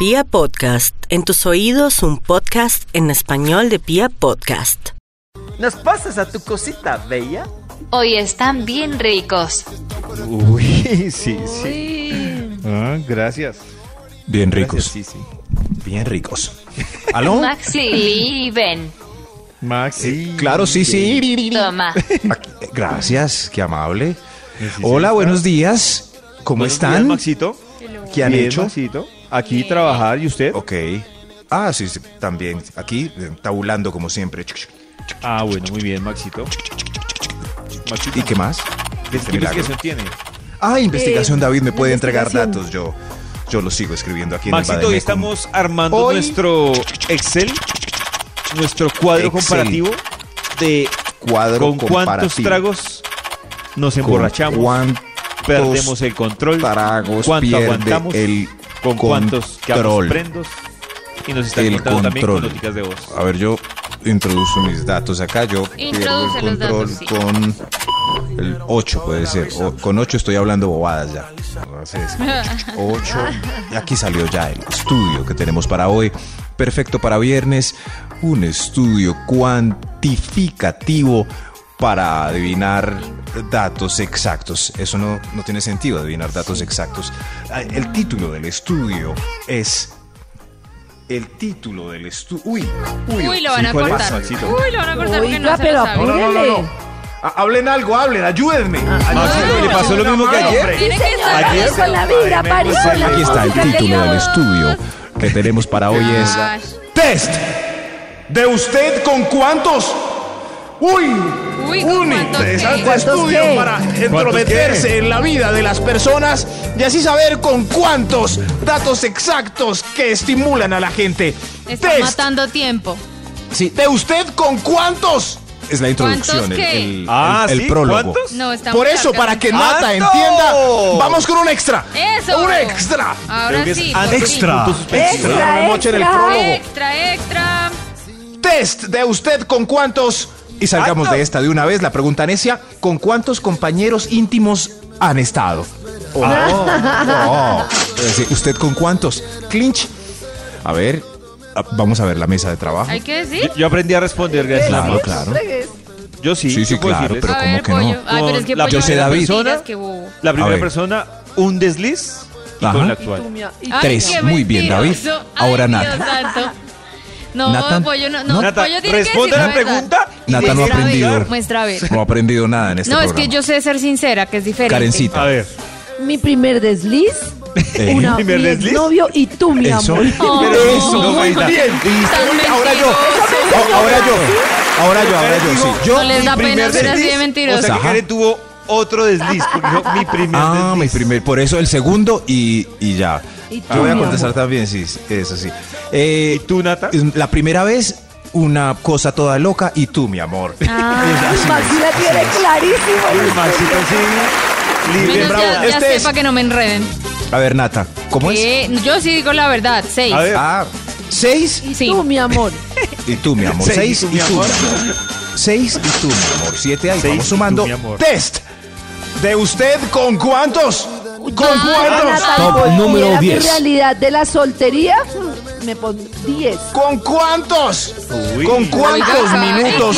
Pia Podcast, en tus oídos un podcast en español de Pia Podcast. ¿Nos pasas a tu cosita bella? Hoy están bien ricos. Uy, sí, sí. Ah, gracias. Bien Gracias, ricos. Sí, sí. Bien ricos. ¿Aló? Maxi, ven. Max, sí. Claro, sí, sí. Toma. Gracias, qué amable. Sí, sí, Hola, buenos días. ¿Cómo Buenos están? días, Maxito. ¿Qué han Bien, hecho? Maxito. Aquí trabajar y usted. Ok. Ah, sí, sí, también. Aquí, eh, tabulando como siempre. Ah, bueno, muy bien, Maxito. Maxito. ¿Y qué más? ¿Qué, Este investigación tiene? Ah, investigación, Eh, David, me puede entregar datos. Yo, yo lo sigo escribiendo aquí en Maxito, el hoy estamos armando Hoy- nuestro Excel, nuestro cuadro Excel. comparativo de cuadro con cuántos comparativo. tragos nos emborrachamos, cuántos perdemos el control, tragos cuánto aguantamos, el con cuántos quedamos control. prendos y nos están El contando también con control. de voz. A ver, yo introduzco mis datos acá. Yo pierdo el control datos, sí. con el 8, puede ser. O- con 8 estoy hablando bobadas ya. Entonces, 8. Y aquí salió ya el estudio que tenemos para hoy. Perfecto para viernes. Un estudio cuantificativo para adivinar datos exactos. Eso no, no tiene sentido, adivinar datos exactos. Ah, El título del estudio es... El título del estudio... Uy, uy, Uy, lo van a ¿cuál es, cortar. Maxito? Uy, lo van a cortar porque Oiga, no se pero lo sabe. apúrele. Ah, Hablen algo, hablen, ayúdenme. Maxito, ¿le pasó lo mismo que ayer? Tiene que estar Ayer- con la vibra, París Aquí está el título del estudio que tenemos para hoy es. Test. ¿De usted con cuántos? Uy, Uy, ¿con un cuántos interesante estudio qué? para entrometerse en la vida de las personas y así saber con cuántos datos exactos que estimulan a la gente. Está Test. matando tiempo. Sí, ¿De usted con cuántos? Es la introducción, ¿Cuántos el, el- Ah, el- el ¿sí? prólogo. ¿Cuántos? No, está Por eso, para que Nata entienda, vamos con un extra. ¡Eso! Un extra. Ahora Creo que es sí. extra. Extra, extra. prólogo. Extra, extra. Test de usted con cuántos. Y salgamos de esta de una vez. La pregunta necia: ¿con cuántos compañeros íntimos han estado? Oh, oh. Es decir, ¿Usted con cuántos? Clinch. A ver, ah, vamos a ver la mesa de trabajo. ¿Hay que decir? Yo, aprendí a responder gracias a Claro, claro. Yo sí. Sí, sí, claro, pero ¿cómo que no? pollo. Ay, pero es que La- pollo yo sé, David. La primera persona, un desliz y Ajá. con la actual. Y Tres. Muy bien, David. Ahora Ay, Nata. No, Nata. pollo no. No, Nata, pollo tiene que responde decir la verdad. pregunta y Nata no ha Muestra a ver, aprendido. Muestra a ver. No ha aprendido nada en este No, es programa. que yo sé ser sincera, que es diferente. Karencita. A ver. Mi primer desliz, Eh, una, ¿Primer mi desliz? novio y tú, mi Eso. amor. Oh. Eso, No, muy bien. Tan Ahora yo. Oh, Ahora yo. Ahora yo, ahora yo, sí. Yo, No les da mi pena primer ser así de desliz, mentiroso. O sea que. Karen tuvo otro desliz. Porque dijo, mi primer Ah, mi desliz. primer, por eso el segundo y, y ya. Y tú, Yo voy a contestar también, sí, eso sí. Eh, ¿Y tú, Nata? La primera vez, una cosa toda loca y tú, mi amor. Ah. Así Maxi es, la tiene clarísimo. Maxito, sí. Libre, Menos bravo. ya, ya Este es- para que no me enreden. A ver, Nata, ¿cómo es? Eh, yo sí digo la verdad, seis. A ver. Ah, seis Y Sí. tú, mi amor. y tú, mi amor. Seis Seis y tú, y mi tú, amor. mi amor. Seis y tú, mi amor. Siete ahí, Seis vamos tú, sumando. mi amor. Test. ¿De usted con cuántos? ¿Con cuántos? Nata, Top número ¿y era 10. mi realidad de la soltería? Me pon 10. ¿Con cuántos? Uy. ¿Con cuántos Oiga, minutos?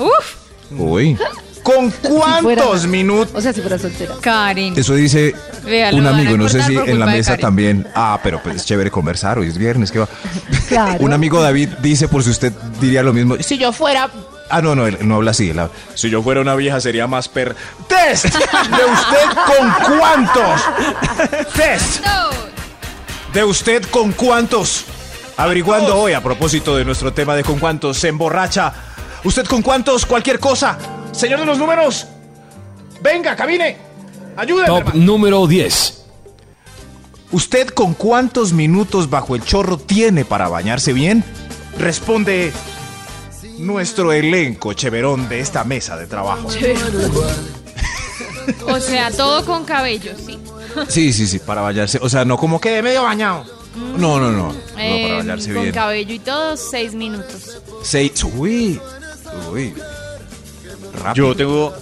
Uf, Uy. ¿Con cuántos minutos? O sea, si fuera soltera. Karen. Eso dice Vea, lo un amigo, no sé si en la mesa también. Ah, pero pues es chévere conversar, hoy es viernes, ¿qué va? Claro. Un amigo David dice, por si usted diría lo mismo, si yo fuera... Ah, no, no, él no habla así. si yo fuera una vieja sería más per... ¡Test! ¿De usted con cuántos? ¡Test! ¿De usted con cuántos? Averiguando hoy a propósito de nuestro tema de con cuántos se emborracha. ¿Usted con cuántos? Cualquier cosa. Señor de los números. Venga, camine. Ayúdeme. Top hermano. número 10. ¿Usted con cuántos minutos bajo el chorro tiene para bañarse bien? Responde nuestro elenco cheverón de esta mesa de trabajo. O sea, todo con cabello, ¿sí? Sí, sí, sí, para bañarse. O sea, no como que medio bañado. No, no, no. No, Eh, para bañarse con bien. cabello y todo, seis minutos. Seis. Uy. Uy. Rápido. Yo tengo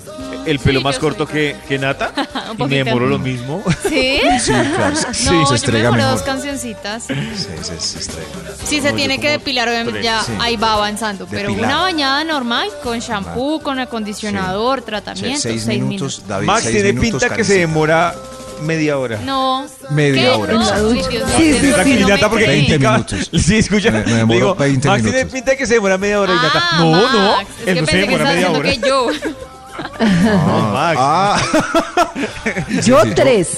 el pelo Sí, más corto que, que Nata y me demoro lo mismo. ¿Sí? Sí, claro. No, Sí, se me estrega dos cancioncitas. Sí, se, se estrega. Si se tiene que depilar, obviamente ya Sí. ahí va avanzando. Pero Depilar. una bañada normal, con shampoo, con acondicionador, tratamiento, seis, seis, minutos, David. Max seis tiene minutos, pinta que se demora media hora. No. Media ¿Qué? hora. No, Sí, sí, sí. Nata porque creí. 20 indica- minutos. Sí, escucha. Me- me demoró digo, 20 Max tiene pinta que se demora media hora y Nata. Ah, No, no. Max, Él que no se demora media hora. que yo. No, Max. Ah, Yo sí, tres.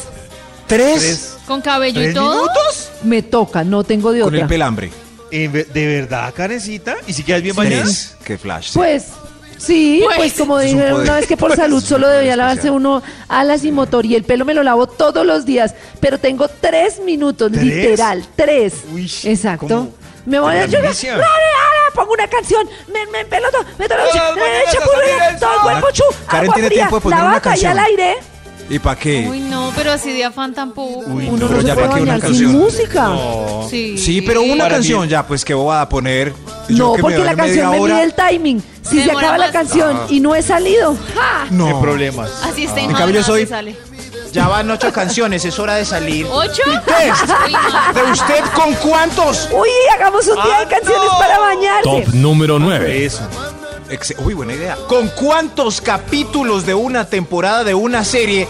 ¿tres? Con cabello y ¿Tres todo. minutos? Me toca, no tengo de Con el otra. pelambre. En ve- ¿De verdad, Karencita? ¿Y si quedas bien bañada? Tres. Qué flash. sí. Pues sí, Pues. pues, como poder. una vez que por Pues, salud solo debía lavarse uno alas y motor y el pelo me lo lavo todos los días, pero tengo tres minutos, ¿Tres? literal, tres. Uy, Exacto. ¿cómo? Me voy ¿Te a llorar, pongo una canción, me, me pelo todo, me tomo Todas las mañanas a salir el todo el cuerpo chu, Karen tiene tiempo de poner la una vaca y canción. al aire. ¿Y para qué? Uy, no, pero así de afán tampoco. Uy, Uno pero no se ya para qué una bañar sin canción. música. No. Sí. Sí, pero una Para canción mí- ya, pues que voy a poner. Yo No, que me porque la canción me hora. mide el timing. Si Se acaba la canción y no he salido, ¡ja! No. Sin problemas. Así está En cambio, yo soy- sale. Ya van ocho canciones, es hora de salir. ¿Ocho? Test. ¿De usted con cuántos? Uy, hagamos un día Ah, de canciones no. para bañarse. Top número 9. Eso. Ex- Uy, buena idea. ¿Con cuántos capítulos de una temporada de una serie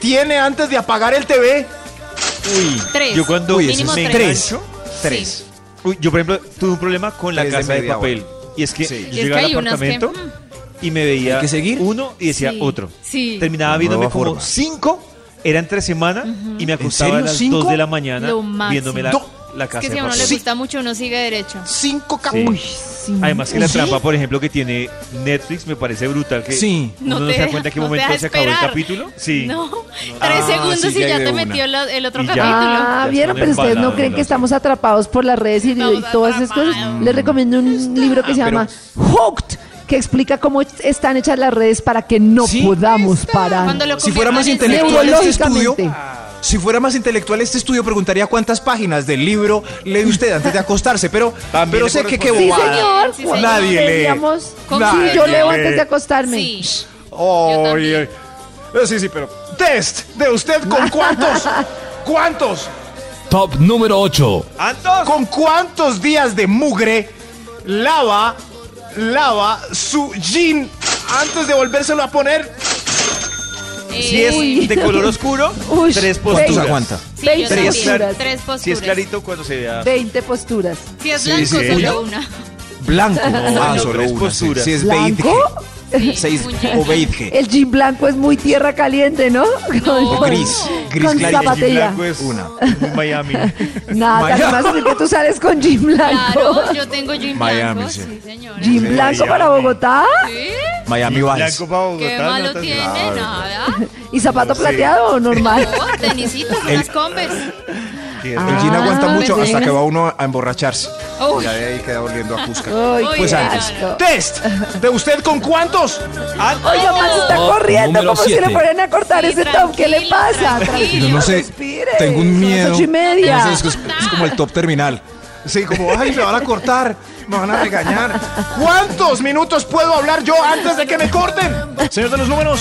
tiene antes de apagar el TV? Uy, Tres. yo cuando Uy, Mínimo me tres. engancho, Tres. Uy, yo por ejemplo tuve un problema con la Tres de casa de, media papel. Y es que Sí. yo llegaba que al que, apartamento mm, y me veía ¿Hay que seguir? uno y decía Sí. otro. Sí. Terminaba viéndome como forma. cinco, era entre semana y me acostaba serio? a las ¿Cinco? dos de la mañana Lo máximo. viéndome la, la Es casa que si de a uno papel. le gusta mucho, uno sigue derecho. Cinco Sí. capítulos. sí. Además que la ¿Sí? trampa, por ejemplo, que tiene Netflix me parece brutal que Sí. uno No te se da deja- cuenta en qué no te momento deja se acabó el esperar. capítulo. Sí. No, Ah, tres segundos sí, y ya ya hay de te una. metió la- el otro Y ya. capítulo. Ah, Ya vieron, están pero ustedes no embalados creen que estamos atrapados por las redes y, y Estamos todas esas cosas. atrapados. Les recomiendo un libro que se pero- llama Hooked, que explica cómo están hechas las redes para que no Sí. podamos parar. Si fuera más intelectual este estudio, si fuera más intelectual este estudio, preguntaría cuántas páginas del libro lee usted antes de acostarse, pero, pero sé que qué. Sí, bobada. señor. Sí, señor. Nadie lee. Sí, yo leo lee. antes de acostarme. Sí. Eh, Sí, sí, pero. Test de usted con cuántos. ¿Cuántos? Top número 8. ¡Antos! ¿Con cuántos días de mugre lava, lava su jean antes de volvérselo a poner? Si es Uy. de color oscuro, Uy, tres ¿cuántos posturas. aguanta? Sí, yo 20 también. posturas. Tres posturas. Si es clarito, cuando se vea. 20 posturas. Si es Sí, blanco, sí. solo una. Blanco. ah, no, solo tres una. sí. posturas. Si es ¿Blanco? Seis un o jean. beige. El jean blanco es muy tierra caliente, ¿no? Con- O gris. Gris con clarito. zapatilla. blanco es Una. muy Miami. Nada, Miami. además es que tú sales con jean blanco. Claro, yo tengo jean Miami, blanco. sí. Sí, señora. Jean blanco para Bogotá Sí. Miami Vice. Blanco para Bogotá. ¿Qué malo sí. tiene? Nada. y zapato plateado o normal. No, tenisitos, unas Converse. El Ah, jean aguanta mucho pues hasta que va uno a emborracharse. Uy. Ya de ahí queda oliendo a Cusca. Uy, Pues antes. Test de usted con cuántos. Oiga, Max está Top corriendo si siete. le fueran a cortar Sí, ese top. ¿Qué le pasa? tranquilo. No sé, respire. tengo un miedo. ocho y media. No sé, es, que es- es como el top terminal. Sí, como, ay, me van a cortar, me van a regañar. ¿Cuántos minutos puedo hablar yo antes de que me corten? Señor de los números.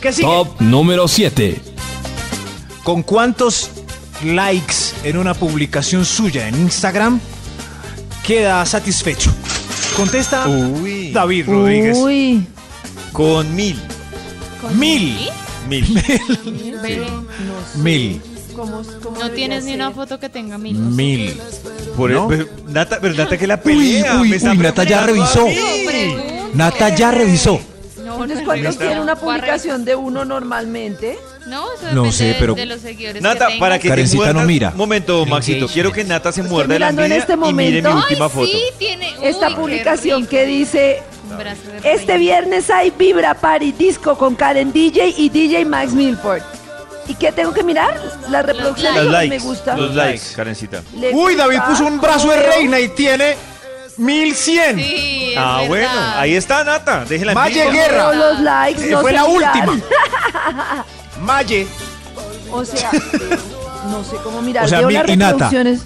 ¿Qué sigue? Top número 7. ¿Con cuántos likes en una publicación suya en Instagram queda satisfecho? Contesta Uy. David Rodríguez. Uy, Con mil. Mil. Mil. Mil. ¿cómo, cómo No tienes ni una foto que tenga mil. Mil. Por ¿No? pero, Nata, pero Nata que la pelea. uy, uy, Nata ya revisó. Nata ya revisó. No, Entonces, no, ¿cuántos no, tiene una publicación de uno normalmente? No, eso No sé, de- pero- de los seguidores Nata, que para que Karencita te no mira. Momento, Maxito. Quiero que Nata se muerda de la mirando en envidia este y mire mi momento. última Ay, foto. sí, tiene. Esta qué publicación rico. que dice Un brazo de Este viernes hay Vibra Party Disco con Karen DJ y DJ Max Milford. ¿Y qué tengo que mirar? Las reproducciones Los lo que likes. me gusta. Los likes, Karencita. ¿Le Uy, David gusta? puso un brazo de reina y tiene mil cien. Sí, es Ah, verdad. bueno. Ahí está Nata. Déjela en Valle vivo. Guerra. Los likes, Eh, no fue la mirar. última. Maye O sea, no sé cómo mirar. O sea, Veo mi- las y Nata. reproducciones.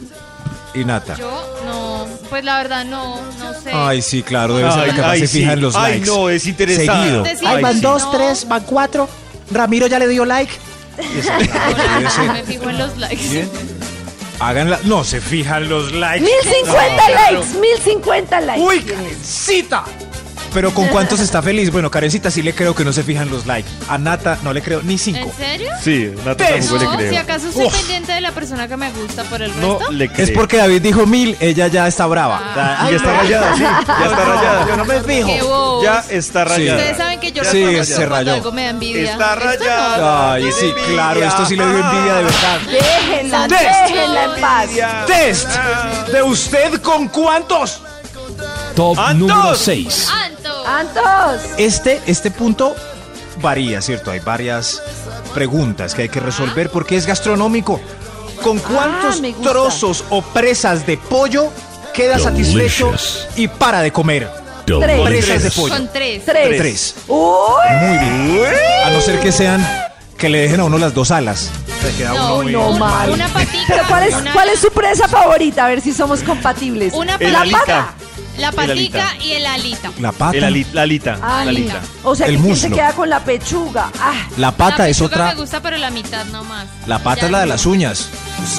y Nata. Yo no. Pues la verdad no, no sé. Ay, sí, claro, debe ser Ay, la que más ay, se fija sí. en los Ay, likes. no, es interesante. Ay, van dos, no, tres, van cuatro. Ramiro ya le dio like. no me fijo en los likes. Háganla. No, se fijan los likes. 1050 likes, 1050 likes. Uy, Karencita. Pero ¿con cuántos está feliz? Bueno, Karencita sí le creo que no se fijan los likes. A Nata no le creo ni cinco. ¿En serio? Sí, Nata tampoco No, le si creo. acaso estoy Uf. pendiente de la persona que me gusta por el No resto. le creo. Es porque David dijo mil, ella ya está brava. Ah. Y ya está rayada, sí. Ya está rayada. Yo no me fijo. Ya está rayada. Ustedes saben que yo Sí, no se conozco cuando rayó. algo me da envidia. Está rayada. Ay, sí, envidia. claro, esto sí le dio envidia de verdad. Déjenla, Test. déjenla en paz. Test de usted con cuántos. Top ¡Antos! número 6. ¡Anto! Antos. Este, este punto varía, ¿cierto? Hay varias preguntas que hay que resolver porque es gastronómico. ¿Con cuántos Ah, gusta. trozos o presas de pollo queda satisfecho y para de comer? Tres. Presas de pollo. Con tres. Tres. Tres. Uy. Muy bien. A no ser que sean que le dejen a uno las dos alas. Se queda No, uno muy no, mal. una patica. Pero ¿cuál es, una- ¿cuál es su presa favorita? A ver si somos compatibles. Una El La pata. La patica y el alita. La pata. El ali- la alita. Ay, La alita. O sea, El que quién se muslo. queda con la pechuga. Ah, La pata la es pechuga otra. me gusta, pero la mitad nomás. La pata Ya es la de las uñas.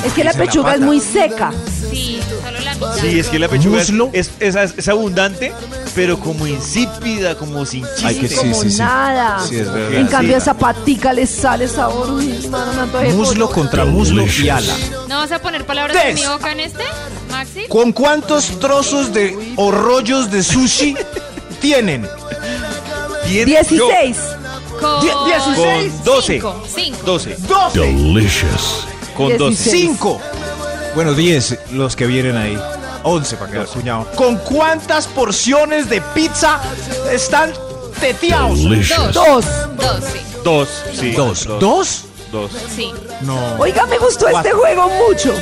es que la pechuga es pata. muy seca. Sí, solo la mitad. Sí, es que la pechuga es, Muslo. es, es- es abundante, pero como insípida, como sin chiste. Ay, que sí, como sí, sí. nada. Sí, es verdad. En cambio, Sí. esa patica le sale sabor. Uy, mano, me antojé Muslo contra muslo y ala. ¿No vas a poner palabras en mi boca en este, Maxi? ¿Con cuántos trozos de o rollos de sushi tienen? Bien, 16. Con Die- dieciséis. Con 12. Cinco. Cinco. 12. 12. Delicious. Con 12. 16. 5. Bueno, 10 los que vienen ahí. 11 para quedar cuñado. ¿Con cuántas porciones de pizza están teteados? Delicious. Dos. Dos, sí. Dos. Sí. Dos. ¿Dos? Dos. Sí. No. Oiga, me gustó este Cuatro. juego mucho.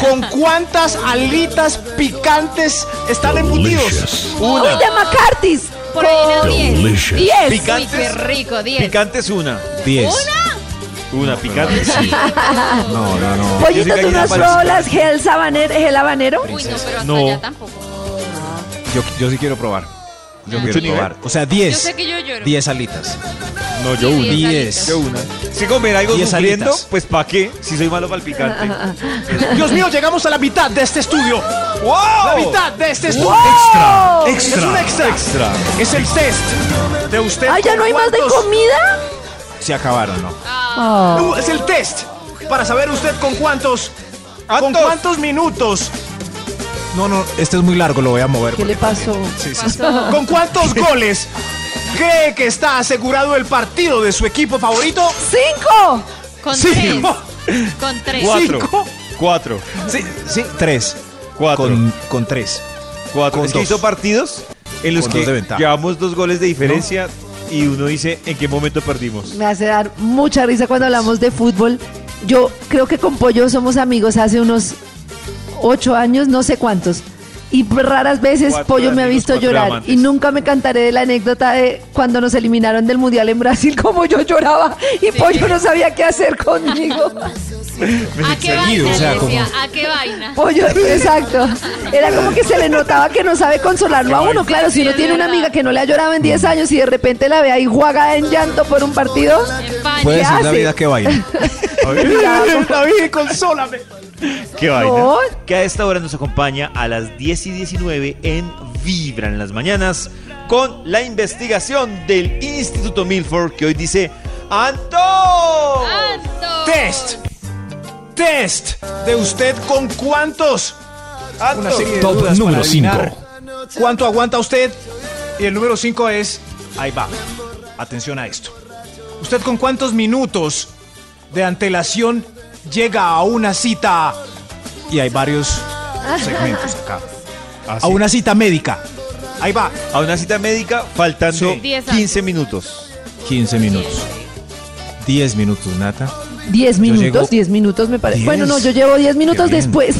¿Con cuántas alitas picantes están embutidos? Delicious. Uy, de McCarthy's. Por ahí unas diez. Delicious. diez. Uy, Picantes. qué rico, diez. Picante es una. 10. Una picante. Sí. No, no, no. Yo de que unas una rolas, gel sabanero, gel habanero. Uy, no, pero hasta No. allá tampoco. Yo, yo sí quiero probar. Yo Mucho quiero nivel. probar. O sea, Yo 10. sé que yo lloro. 10 alitas. No, yo Sí, una. diez 10. Yo una. Si comer algo Diez sufriendo, alitas. pues ¿para qué? Si soy malo para el picante. Dios mío, llegamos a la mitad de este estudio. ¡Wow! La mitad de este estudio. ¡Wow! Extra. Es un extra. Extra. Es el test de usted. Ay, ya con no hay más de cuántos- comida. Se acabaron, ¿no? Ah. Uh, Es el test para saber usted con cuántos. ¿Con ¿Cuántos? cuántos minutos? No, no, este es muy largo, lo voy a mover. ¿Qué le pasó? Sí, sí. ¿Con cuántos goles cree que está asegurado el partido de su equipo favorito? ¡Cinco! Con Sí. tres. Con tres. Cuatro. Cinco. Cuatro. Sí, sí, tres. Cuatro. Con, con tres. Cuatro. Con Es que dos. hizo partidos en los Con que dos llevamos dos goles de diferencia y uno dice en qué momento perdimos. Me hace dar mucha risa cuando hablamos de fútbol. Yo creo que con Pollo somos amigos hace unos ocho años, no sé cuántos. Y raras veces Cuatro Pollo me ha visto llorar. amantes. Y nunca me cantaré de la anécdota de cuando nos eliminaron del Mundial en Brasil, como yo lloraba y Pollo no sabía qué hacer conmigo. ¿A qué vaina? o sea, le decía, como- ¿A qué vaina? Pollo, exacto. Era como que se le notaba que no sabe consolarlo a uno. Claro, si uno tiene una amiga que no le ha llorado en 10 años y de repente la ve ahí jugada en llanto por un partido. Puede ser hace? David a que baile. David, consólame. Qué vaina. No. Que a esta hora nos acompaña a las 10 y 19 en Vibra en las mañanas con la investigación del Instituto Milford que hoy dice ¡Anto! ¡Anto! Test. Test de usted con cuántos. Una serie de Top dudas número para adivinar 5. ¿Cuánto aguanta usted? Y el número 5 es. Ahí va. Atención a esto. ¿Usted con cuántos minutos de antelación llega a una cita? Y hay varios segmentos acá. Ah, A una cita médica. Ahí va. A una cita médica faltando Sí. Diez 15 minutos. 15 minutos. 10 minutos, Nata. 10 Yo minutos, llego- 10 minutos me parece. Bueno, no, yo llevo 10 minutos después.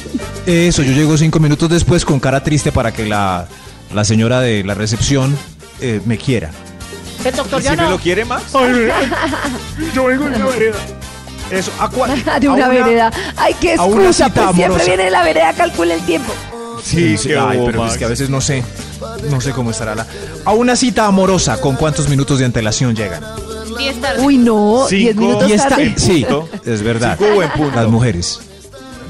Eso, yo llego 5 minutos después con cara triste para que la, la señora de la recepción eh, me quiera. El doctor ¿Y ya si me lo quiere más? Yo vengo de una vereda. Eso, a cua- de a una, vereda. Ay, qué a una excusa, cita pues siempre amorosa. viene de la vereda, calcula el tiempo. Sí, Sí, ay, pero es que a veces no sé, no sé cómo estará la. A una cita amorosa, ¿con cuántos minutos de antelación llegan? 10 tarde. Uy, no, 10 Cinco. minutos esta- tarde. sí, es verdad. Cinco, buen punto. Las mujeres.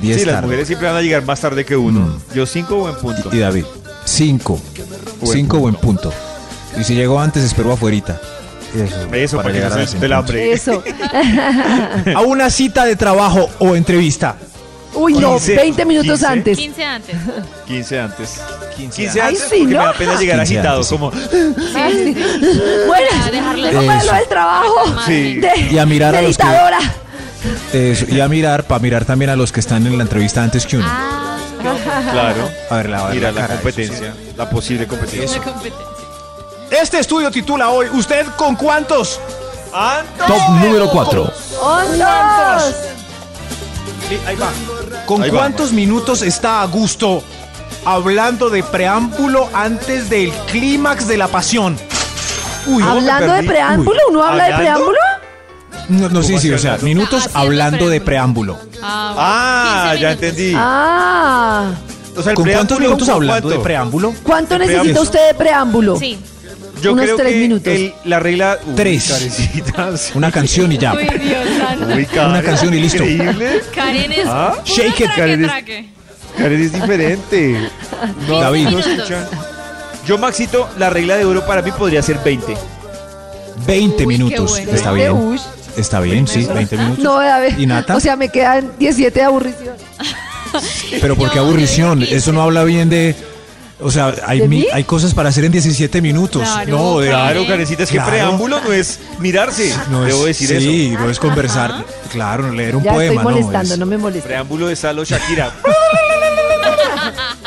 10 Sí, las tarde. mujeres siempre van a llegar más tarde que uno. Mm. Yo cinco buen punto. Y David, 5. Buen 5 buen punto. Y si llegó antes, espero afuerita. Eso, Eso, para, que llegar no a se del hambre. Eso. A una cita de trabajo o entrevista. Uy, no, 15, 20 minutos 15. antes. 15 antes. 15 antes. 15 Ay, antes sí, porque ¿no? me da pena llegar 15 agitado. antes, sí. Como, Ay, Bueno, Para dejarle ¿cómo es lo del trabajo? Sí. De, Y a mirar a los que-. Eso, y a mirar, para mirar también a los que están en la entrevista antes que uno. Ah, claro. A ver, la, Mira la la competencia. La posible competencia. la competencia. Este estudio titula hoy, ¿usted con cuántos? Top número 4. ¡Ondos! Sí, ahí va. ¿Con Ahí va. cuántos minutos está a gusto hablando de preámbulo antes del clímax de la pasión? Uy, no, me Hablando de preámbulo, ¿uno habla de preámbulo? No, no, sí, ¿Cómo sí, o sea, minutos hablando de preámbulo. Ah, Ah, 15 ya minutos. entendí. Ah. O sea, el ¿Con cuántos minutos ¿con hablando cuánto? de preámbulo? ¿Cuánto De necesita preámbulo. usted de preámbulo? Sí. Yo Unos creo tres que minutos. el- la regla. Uy, Tres. Una canción y ya. Uy, Dios. Uy, Karen, Una canción y listo. Increíble. Karen es. ¿Ah? Shake it, Karen traque. Karen es diferente. No, David. no escuchan. Yo, Maxito, la regla de oro para mí podría ser 20. 20 Uy, qué minutos. bueno. Está bien. uy. Está bien, sí, 20 minutos. No, a ver. ¿Y Nata? O sea, me quedan 17 de aburrición. Pero porque No, aburrición, de 15. eso no habla bien de... O sea, hay, hay cosas para hacer en 17 minutos. Claro, no, de, Claro, Karencita, es que Claro. preámbulo no es mirarse. no es, Debo decir sí, eso. no es conversar. Claro, leer un Ya poema, estoy no. molestando, es- no me molesta. Preámbulo de Salo Shakira.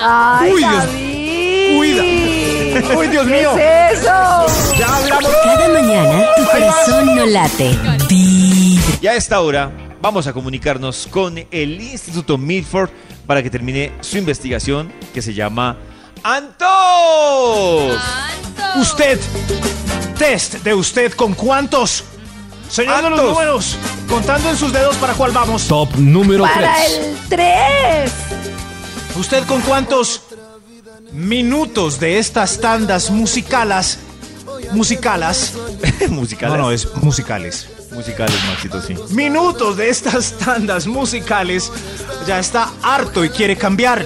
¡Ay, Uy, Dios- David! Uy, Uy, Dios mío. ¿Qué es eso? Ya hablamos. Cada mañana tu corazón no late. Vibra. Y a esta hora vamos a comunicarnos con el Instituto Milford para que termine su investigación que se llama Antos. Usted. Test de usted con cuántos. Señor de los números. Contando en sus dedos para cuál vamos. Top número Para 3. el 3. ¿Usted con cuántos minutos de estas tandas musicalas? Musicalas. musicales. No, no, es musicales. musicales, Maxito, sí. Minutos de estas tandas musicales. Ya está harto y quiere cambiar.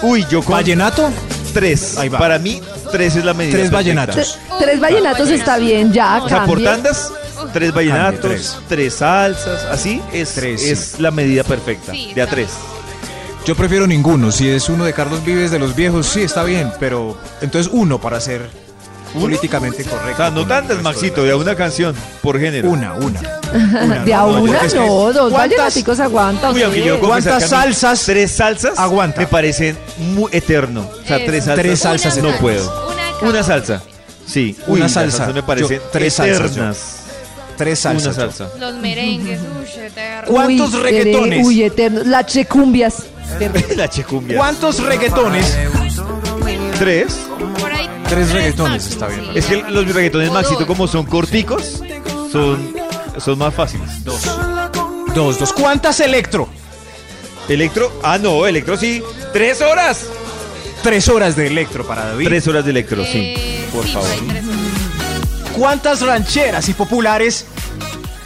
Uy, yo con ¿Vallenato? tres. Ahí va. Para mí, tres es la medida. Tres perfecta. vallenatos. Tres vallenatos está bien, ya, O sea, por tandas, tres vallenatos, Cambie, tres. tres. salsas, así es, Tres, sí. es la medida perfecta. Sí, de a tres. Yo prefiero ninguno. Si es uno de Carlos Vives de los viejos, sí, está bien. Pero entonces uno para ser políticamente correcto. O sea, no tantas, Maxito, de a una canción por género. Una, una. Una, De a no, una, que- no, dos ¿Cuántas- vallenaticos aguantan. ¿Cuántas salsas Tres salsas aguanta? me parecen muy eterno. O sea, tres salsas. Tres salsas Una no puedo. Una, salsa. Sí, Una uy, salsa. me parecen Yo, tres salsas, yo. Tres salsas. Una salsa. Los merengues, uy, eterno. ¿Cuántos Uy, reggaetones? Uy, eterno. Las checumbias. la checumbia. ¿Cuántos reggaetones? Tres. Por ahí. Tres reggaetones, está bien. Es que los reggaetones, Maxito, como son corticos, son, son más fáciles. Dos. Dos, dos. ¿Cuántas electro? Electro. Ah, no, electro sí. Tres horas. Tres horas de electro para David. Tres horas de electro, sí. Eh, Por sí, favor. ¿Cuántas rancheras y populares?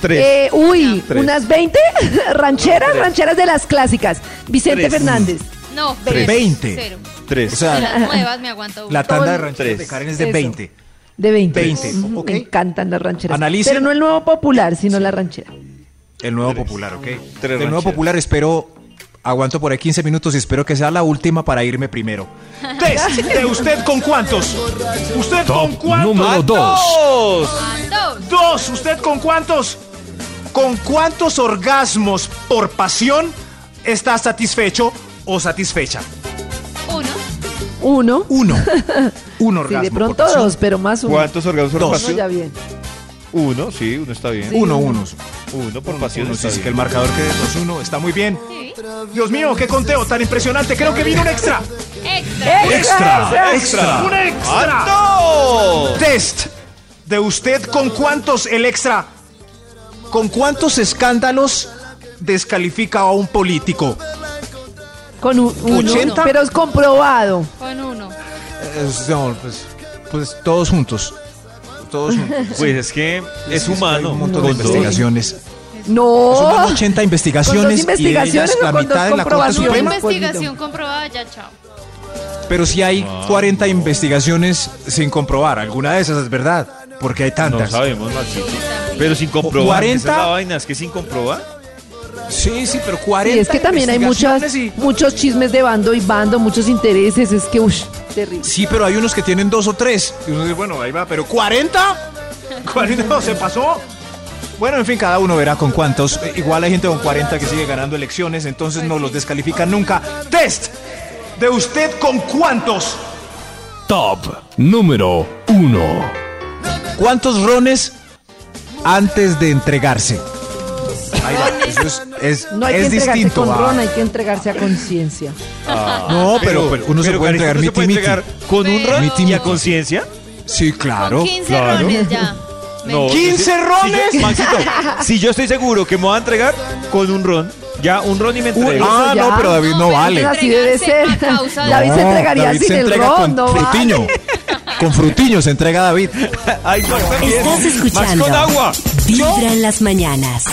Tres. Eh, uy, Tres. unas 20 rancheras, Tres. rancheras de las clásicas. Vicente Tres. Fernández. No, Tres. Veinte. Cero. Tres. O sea, Las nuevas me aguanto una. la tanda de rancheras de. Karen es de Eso. 20. De 20. 20, Ujú, ok. Me encantan las rancheras. Analicen. Pero no el nuevo popular, sino la ranchera. El nuevo Tres. popular, ¿ok? Tres El nuevo rancheras. popular espero, aguanto por ahí 15 minutos y espero que sea la última para irme primero. Test de usted con cuántos. ¿Usted con cuántos? número 2. ¡Dos! Dos. Dos. ¿Usted con cuántos? ¿Con cuántos orgasmos por pasión está satisfecho o satisfecha? Uno. Uno. Uno. Un Sí, orgasmo. de por pronto pasión. dos, pero más uno. ¿Cuántos orgasmos por Dos. Uno pasión? ya bien. Uno, sí, uno está bien. Uno, uno. Uno por pasión Uno, está sí, sí, bien. que el marcador quede 2-1. Está muy bien. Sí. Dios mío, qué conteo tan impresionante. Creo que vino un extra. Extra. Extra, Extra. Un extra. ¡Antos! Test de usted con cuántos el extra. ¿Con cuántos escándalos descalifica a un político? Con un, uno, 80. pero es comprobado. Con uno. Es- no, pues, pues todos juntos. Todos juntos. Pues es que es humano. Hay un montón de con todo. investigaciones. No. Suman 80 investigaciones. ¿Con dos y de ellas investigaciones la mitad de la Corte? Una investigación comprobada, ya chao. Pero si hay 40 investigaciones sin comprobar. Alguna de esas es verdad. Porque hay No tantas. sabemos, Maxito. Pero sin comprobar. 40. Esa es la vaina, es que sin comprobar. Sí, sí, pero 40 Y es que también hay muchas, y- muchos chismes de bando y bando, muchos intereses. Es que, uff, terrible. Sí, pero hay unos que tienen dos o tres. Y uno dice, bueno, ahí va, pero ¿40? ¿40 no, se pasó? Bueno, en fin, cada uno verá con cuántos. Eh, Igual hay gente con 40 que sigue ganando elecciones, entonces no los descalifican nunca. ¡Test! ¿De usted con cuántos? Top número 1. ¿Cuántos rones antes de entregarse? Eso es, es, No hay es que entregarse distinto. con ron, hay que entregarse a conciencia. No, pero, pero uno se pero, puede Karencita, entregar ¿no se miti puede miti. entregar con un ron Miti, y a miti. conciencia? Sí, claro. Con 15 claro. rones ya. No, ¿15 si- si yo- rones? Maxito, si yo estoy seguro que me voy a entregar con un ron, ya un ron y me entrego. Ah, ya. no, pero David no, pero vale. Así debe ser. David se No, entregaría David sin se el entrega ron, con no vale. Con frutiño se entrega David. Ay, también. Estás escuchando con agua. Vibra en las mañanas.